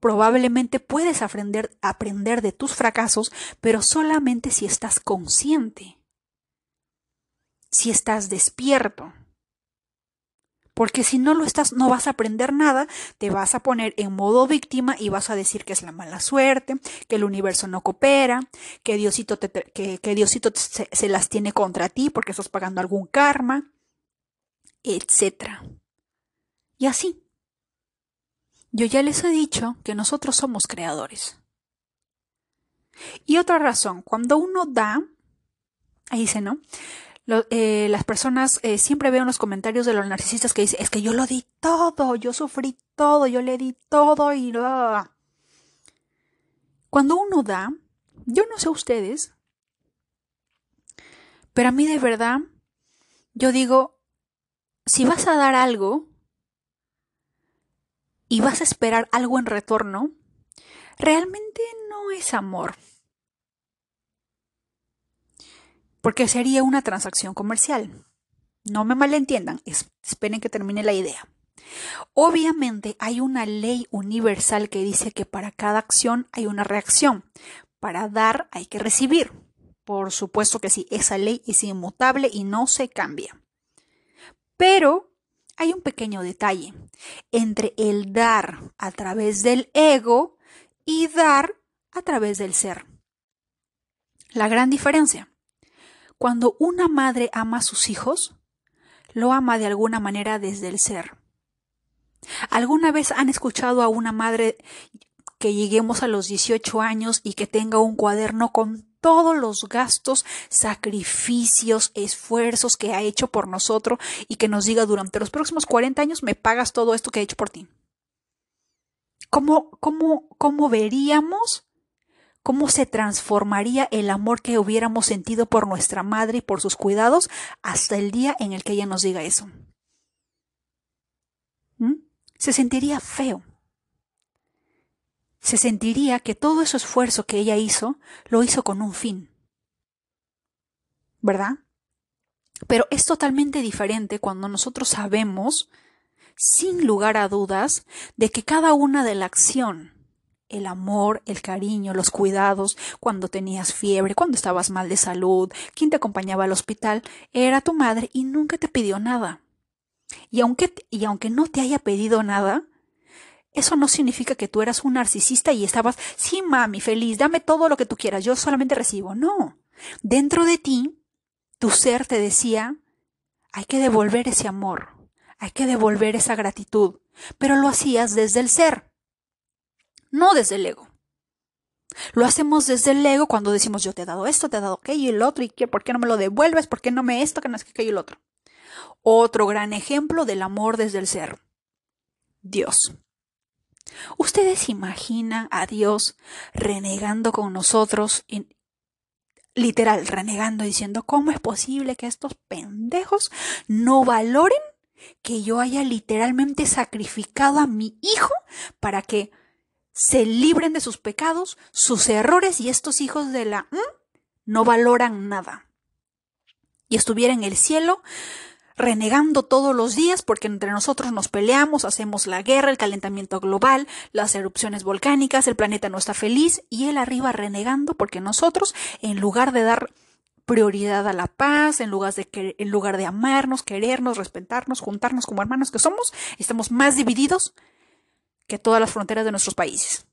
probablemente puedes aprender, aprender de tus fracasos, pero solamente si estás consciente, si estás despierto. Porque si no lo estás, no vas a aprender nada, te vas a poner en modo víctima y vas a decir que es la mala suerte, que el universo no coopera, que Diosito, que, Diosito se, se las tiene contra ti porque estás pagando algún karma, etc. Y así. Yo ya les he dicho que nosotros somos creadores. Y otra razón, cuando uno da, ahí dice, ¿no? Eh, las personas eh, siempre veo en los comentarios de los narcisistas que dicen, es que yo lo di todo, yo sufrí todo, yo le di todo y... Cuando uno da, yo no sé ustedes, pero a mí de verdad, yo digo, si vas a dar algo y vas a esperar algo en retorno, realmente no es amor. Porque sería una transacción comercial. No me malentiendan, esperen que termine la idea. Obviamente hay una ley universal que dice que para cada acción hay una reacción. Para dar hay que recibir. Por supuesto que sí, esa ley es inmutable y no se cambia. Pero hay un pequeño detalle entre el dar a través del ego y dar a través del ser. La gran diferencia. Cuando una madre ama a sus hijos, lo ama de alguna manera desde el ser. ¿Alguna vez han escuchado a una madre que lleguemos a los 18 años y que tenga un cuaderno con todos los gastos, sacrificios, esfuerzos que ha hecho por nosotros y que nos diga durante los próximos 40 años me pagas todo esto que he hecho por ti. ¿Cómo, cómo, cómo veríamos cómo se transformaría el amor que hubiéramos sentido por nuestra madre y por sus cuidados hasta el día en el que ella nos diga eso? ¿Mm? Se sentiría feo se sentiría que todo ese esfuerzo que ella hizo lo hizo con un fin. ¿Verdad? Pero es totalmente diferente cuando nosotros sabemos, sin lugar a dudas, de que cada una de la acción, el amor, el cariño, los cuidados, cuando tenías fiebre, cuando estabas mal de salud, quien te acompañaba al hospital, era tu madre y nunca te pidió nada. Y aunque, y aunque no te haya pedido nada, eso no significa que tú eras un narcisista y estabas, sí, mami, feliz, dame todo lo que tú quieras, yo solamente recibo. No. Dentro de ti, tu ser te decía, hay que devolver ese amor, hay que devolver esa gratitud, pero lo hacías desde el ser, no desde el ego. Lo hacemos desde el ego cuando decimos yo te he dado esto, te he dado aquello y el otro, y ¿por qué no me lo devuelves? ¿Por qué no me esto, que no es que aquello y el otro? Otro gran ejemplo del amor desde el ser. Dios. ¿Ustedes imaginan a Dios renegando con nosotros? literal, renegando, diciendo, ¿cómo es posible que estos pendejos no valoren que yo haya literalmente sacrificado a mi hijo para que se libren de sus pecados, sus errores y estos hijos de la no valoran nada? Y estuviera en el cielo renegando todos los días porque entre nosotros nos peleamos, hacemos la guerra, el calentamiento global, las erupciones volcánicas, el planeta no está feliz y él arriba renegando porque nosotros, en lugar de dar prioridad a la paz, en lugar de, en lugar de amarnos, querernos, respetarnos, juntarnos como hermanos que somos, estamos más divididos que todas las fronteras de nuestros países.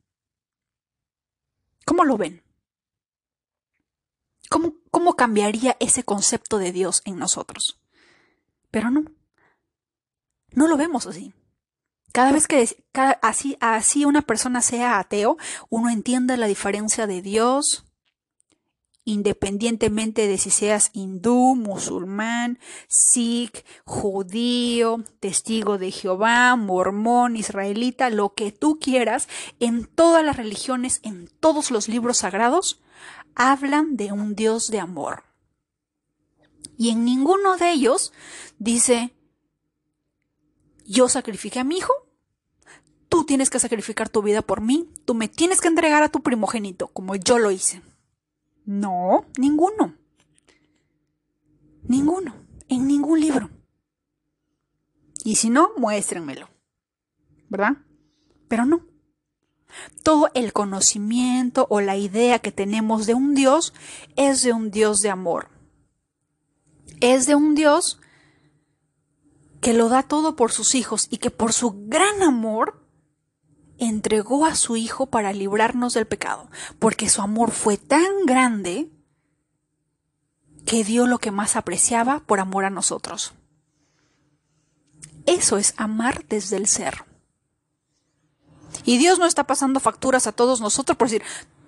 ¿Cómo lo ven? ¿Cómo, ¿Cómo cambiaría ese concepto de Dios en nosotros? Pero no. No lo vemos así. Cada vez que así, así una persona sea ateo, uno entiende la diferencia de Dios, independientemente de si seas hindú, musulmán, sikh, judío, testigo de Jehová, mormón, israelita, lo que tú quieras, en todas las religiones, en todos los libros sagrados, hablan de un Dios de amor. Y en ninguno de ellos dice, yo sacrifiqué a mi hijo, tú tienes que sacrificar tu vida por mí, tú me tienes que entregar a tu primogénito, como yo lo hice. No, ninguno. Ninguno, en ningún libro. Y si no, muéstrenmelo. ¿Verdad? Pero no. Todo el conocimiento o la idea que tenemos de un Dios es de un Dios de amor es de un Dios que lo da todo por sus hijos y que por su gran amor entregó a su Hijo para librarnos del pecado, porque su amor fue tan grande que dio lo que más apreciaba por amor a nosotros. Eso es amar desde el ser. Y Dios no está pasando facturas a todos nosotros por decir,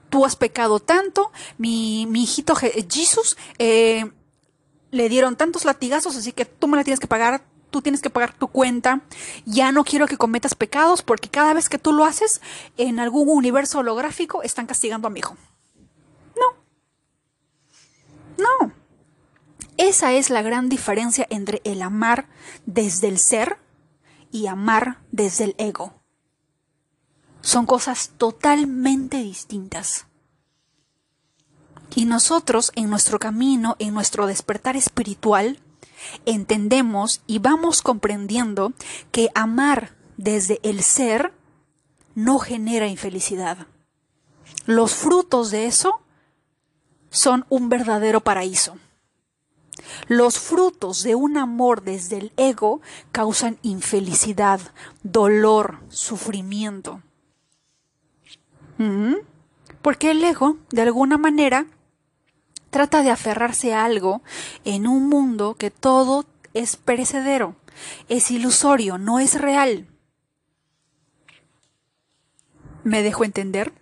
tú has pecado tanto, mi, mi hijito Jesús eh, le dieron tantos latigazos, así que tú me la tienes que pagar, tú tienes que pagar tu cuenta. Ya no quiero que cometas pecados porque cada vez que tú lo haces en algún universo holográfico están castigando a mi hijo. No. No. Esa es la gran diferencia entre el amar desde el ser y amar desde el ego. Son cosas totalmente distintas. Y nosotros en nuestro camino, en nuestro despertar espiritual, entendemos y vamos comprendiendo que amar desde el ser no genera infelicidad. Los frutos de eso son un verdadero paraíso. Los frutos de un amor desde el ego causan infelicidad, dolor, sufrimiento. ¿Mm? Porque el ego, de alguna manera, trata de aferrarse a algo en un mundo que todo es perecedero, es ilusorio, no es real. ¿Me dejo entender?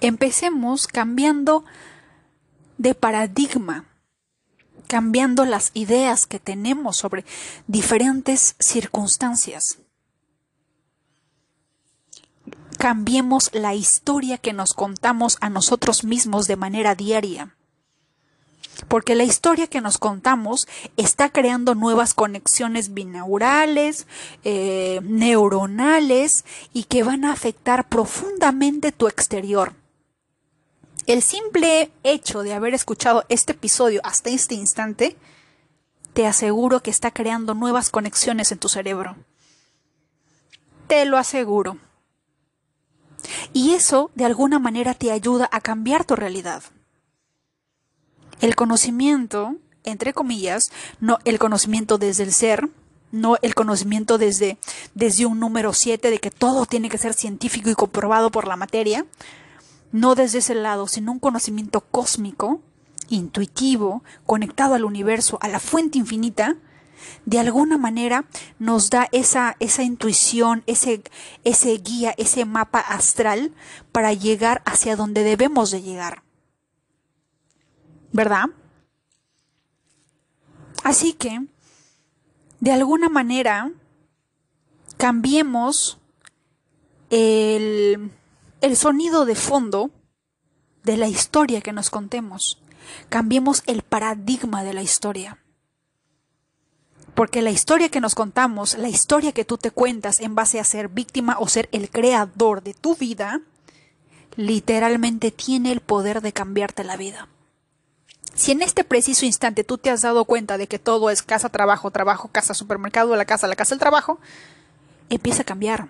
Empecemos cambiando de paradigma, cambiando las ideas que tenemos sobre diferentes circunstancias. Cambiemos la historia que nos contamos a nosotros mismos de manera diaria. Porque la historia que nos contamos está creando nuevas conexiones binaurales, eh, neuronales y que van a afectar profundamente tu exterior. El simple hecho de haber escuchado este episodio hasta este instante, te aseguro que está creando nuevas conexiones en tu cerebro. Te lo aseguro. Y eso de alguna manera te ayuda a cambiar tu realidad. El conocimiento, entre comillas, no el conocimiento desde el ser, no el conocimiento desde, desde un número 7 de que todo tiene que ser científico y comprobado por la materia, no desde ese lado, sino un conocimiento cósmico, intuitivo, conectado al universo, a la fuente infinita, de alguna manera nos da esa, esa intuición, ese, ese guía, ese mapa astral para llegar hacia donde debemos de llegar. ¿Verdad? Así que, de alguna manera, cambiemos el el sonido de fondo de la historia que nos contemos. Cambiemos el paradigma de la historia. Porque la historia que nos contamos, la historia que tú te cuentas en base a ser víctima o ser el creador de tu vida, literalmente tiene el poder de cambiarte la vida. Si en este preciso instante tú te has dado cuenta de que todo es casa, trabajo, trabajo, casa, supermercado, la casa, la casa, el trabajo, empieza a cambiar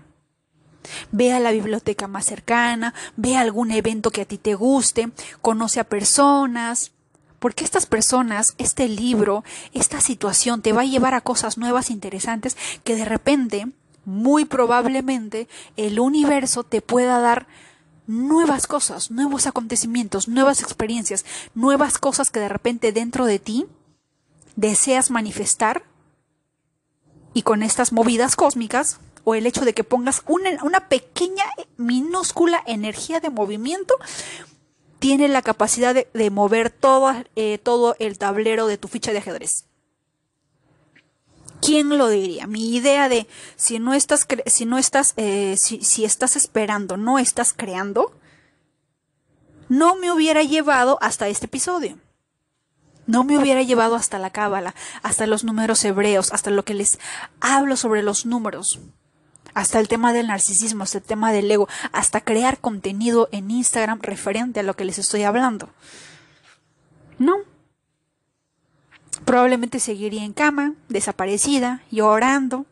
Ve a la biblioteca más cercana, ve a algún evento que a ti te guste, conoce a personas, porque estas personas, este libro, esta situación te va a llevar a cosas nuevas, interesantes, que de repente, muy probablemente, el universo te pueda dar nuevas cosas, nuevos acontecimientos, nuevas experiencias, nuevas cosas que de repente dentro de ti deseas manifestar y con estas movidas cósmicas o el hecho de que pongas una, pequeña, minúscula energía de movimiento, tiene la capacidad de, mover todo, eh, todo el tablero de tu ficha de ajedrez. ¿Quién lo diría? Mi idea de si no estás, si no estás, eh, si, si estás esperando, no estás creando, no me hubiera llevado hasta este episodio. No me hubiera llevado hasta la cábala, hasta los números hebreos, hasta lo que les hablo sobre los números hasta el tema del narcisismo, hasta el tema del ego, hasta crear contenido en Instagram referente a lo que les estoy hablando. No. Probablemente seguiría en cama, desaparecida, llorando,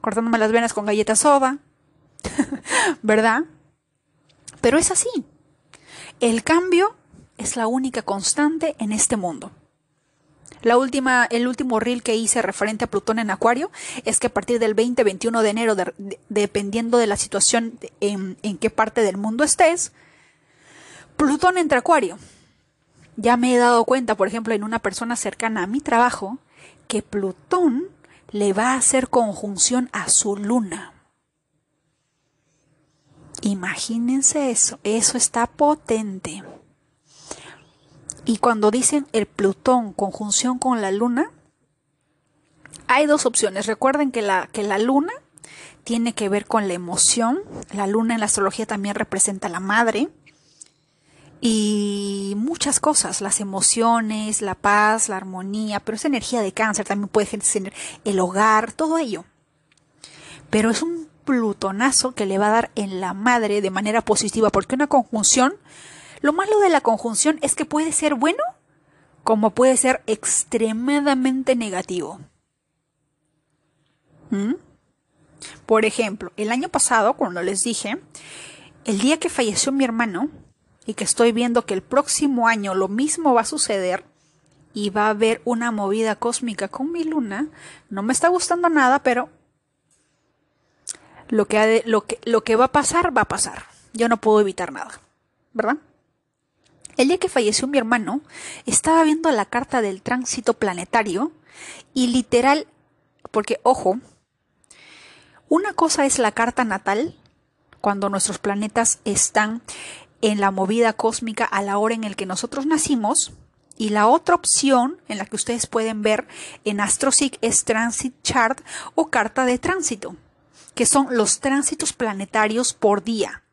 cortándome las venas con galletas soda, ¿verdad? Pero es así. El cambio es la única constante en este mundo. La última, el último reel que hice referente a Plutón en Acuario es que a partir del 20-21 de enero, dependiendo de la situación en, qué parte del mundo estés, Plutón entra Acuario. Ya me he dado cuenta, por ejemplo, en una persona cercana a mi trabajo, que Plutón le va a hacer conjunción a su luna. Imagínense eso, eso está potente. Y cuando dicen el Plutón conjunción con la Luna, hay dos opciones. Recuerden que la, que la Luna tiene que ver con la emoción. La Luna en la astrología también representa la madre. Y muchas cosas, las emociones, la paz, la armonía, pero esa energía de cáncer también puede tener el hogar, todo ello. Pero es un plutonazo que le va a dar en la madre de manera positiva, porque una conjunción lo malo de la conjunción es que puede ser bueno como puede ser extremadamente negativo. ¿Mm? Por ejemplo, el año pasado, cuando les dije, el día que falleció mi hermano, y que estoy viendo que el próximo año lo mismo va a suceder, y va a haber una movida cósmica con mi luna, no me está gustando nada, pero lo que, lo que, lo que va a pasar, va a pasar. Yo no puedo evitar nada, ¿verdad? El día que falleció mi hermano, estaba viendo la carta del tránsito planetario y literal, porque ojo, una cosa es la carta natal, cuando nuestros planetas están en la movida cósmica a la hora en el que nosotros nacimos. Y la otra opción en la que ustedes pueden ver en AstroSeek es Transit Chart o carta de tránsito, que son los tránsitos planetarios por día.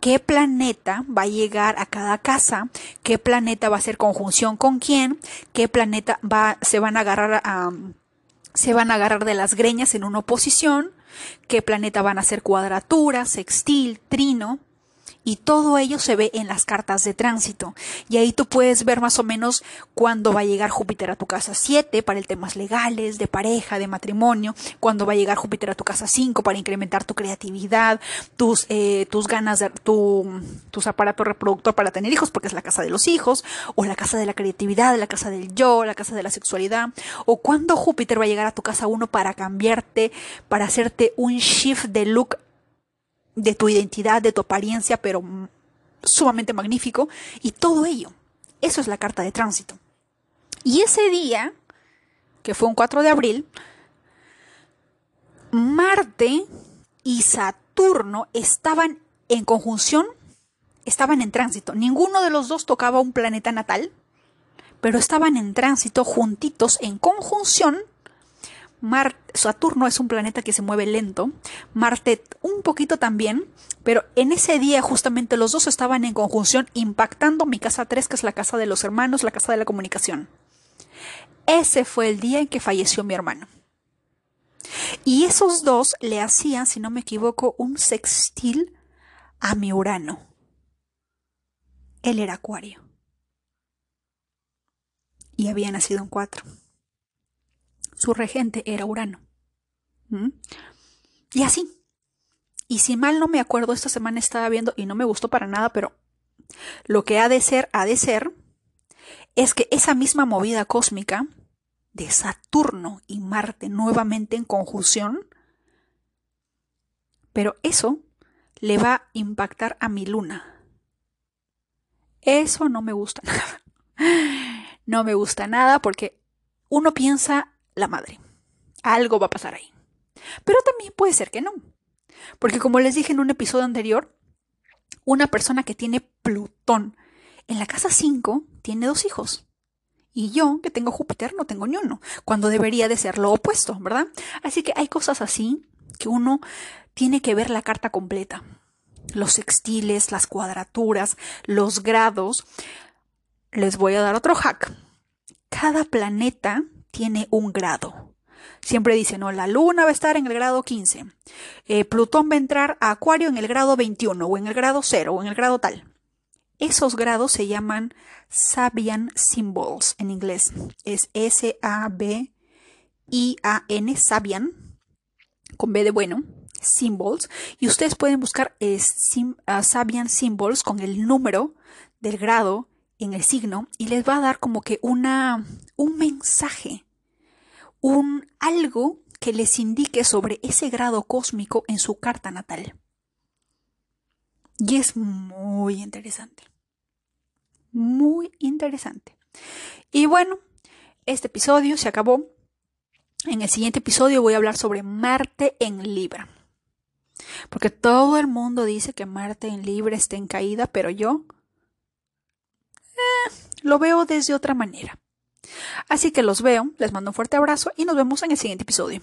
¿Qué planeta va a llegar a cada casa? ¿Qué planeta va a hacer conjunción con quién? ¿Qué planeta va, se van a agarrar a, se van a agarrar de las greñas en una oposición? ¿Qué planeta van a hacer cuadratura, sextil, trino? Y todo ello se ve en las cartas de tránsito. Y ahí tú puedes ver más o menos cuándo va a llegar Júpiter a tu casa 7 para el temas legales, de pareja, de matrimonio, cuándo va a llegar Júpiter a tu casa 5 para incrementar tu creatividad, tus, eh, tus ganas de tu, tus aparatos reproductor para tener hijos, porque es la casa de los hijos, o la casa de la creatividad, la casa del yo, la casa de la sexualidad, o cuándo Júpiter va a llegar a tu casa 1 para cambiarte, para hacerte un shift de look de tu identidad, de tu apariencia, pero sumamente magnífico, y todo ello. Eso es la carta de tránsito. Y ese día, que fue un 4 de abril, Marte y Saturno estaban en conjunción, estaban en tránsito. Ninguno de los dos tocaba un planeta natal, pero estaban en tránsito juntitos en conjunción Saturno es un planeta que se mueve lento, Marte un poquito también, pero en ese día justamente los dos estaban en conjunción impactando mi casa 3, que es la casa de los hermanos, la casa de la comunicación. Ese fue el día en que falleció mi hermano. Y esos dos le hacían, si no me equivoco, un sextil a mi Urano. Él era Acuario. Y había nacido en cuatro su regente era Urano. ¿Mm? Y así. Y si mal no me acuerdo, esta semana estaba viendo y no me gustó para nada, pero lo que ha de ser, ha de ser, es que esa misma movida cósmica de Saturno y Marte nuevamente en conjunción, pero eso le va a impactar a mi luna. Eso no me gusta nada. No me gusta nada porque uno piensa la madre. Algo va a pasar ahí. Pero también puede ser que no. Porque como les dije en un episodio anterior, una persona que tiene Plutón en la casa 5 tiene dos hijos. Y yo, que tengo Júpiter, no tengo ni uno, cuando debería de ser lo opuesto, ¿verdad? Así que hay cosas así que uno tiene que ver la carta completa. Los sextiles, las cuadraturas, los grados. Les voy a dar otro hack. Cada planeta tiene un grado. Siempre dice, no, la luna va a estar en el grado 15. Eh, Plutón va a entrar a Acuario en el grado 21 o en el grado 0 o en el grado tal. Esos grados se llaman Sabian Symbols en inglés. Es S-A-B-I-A-N, Sabian, con B de bueno, Symbols. Y ustedes pueden buscar uh, Sabian Symbols con el número del grado en el signo y les va a dar como que una, un mensaje, un algo que les indique sobre ese grado cósmico en su carta natal. Y es muy interesante. Muy interesante. Y bueno, este episodio se acabó. En el siguiente episodio voy a hablar sobre Marte en Libra. Porque todo el mundo dice que Marte en Libra está en caída, pero yo lo veo desde otra manera. Así que los veo, les mando un fuerte abrazo y nos vemos en el siguiente episodio.